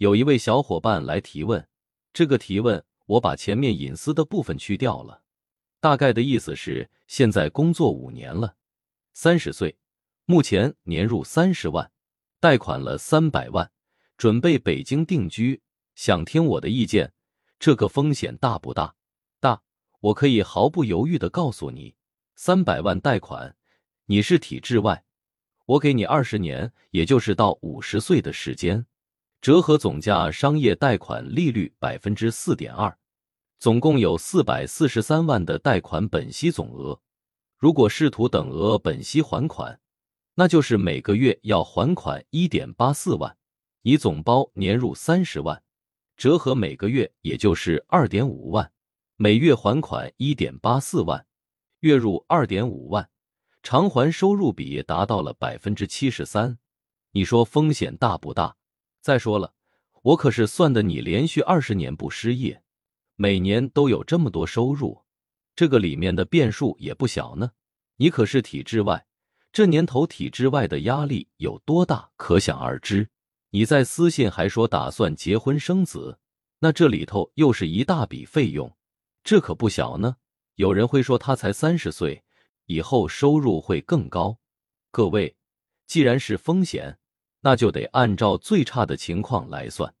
有一位小伙伴来提问，这个提问我把前面隐私的部分去掉了，大概的意思是现在工作五年了，三十岁，目前年入三十万，贷款了三百万，准备北京定居，想听我的意见，这个风险大不大？大，我可以毫不犹豫的告诉你，三百万贷款，你是体制外，我给你二十年，也就是到五十岁的时间。折合总价商业贷款利率百分之四点二，总共有四百四十三万的贷款本息总额。如果试图等额本息还款，那就是每个月要还款一点八四万。以总包年入三十万，折合每个月也就是二点五万，每月还款一点八四万，月入二点五万，偿还收入比达到了百分之七十三。你说风险大不大？再说了，我可是算的你连续二十年不失业，每年都有这么多收入，这个里面的变数也不小呢。你可是体制外，这年头体制外的压力有多大，可想而知。你在私信还说打算结婚生子，那这里头又是一大笔费用，这可不小呢。有人会说他才三十岁，以后收入会更高。各位，既然是风险。那就得按照最差的情况来算。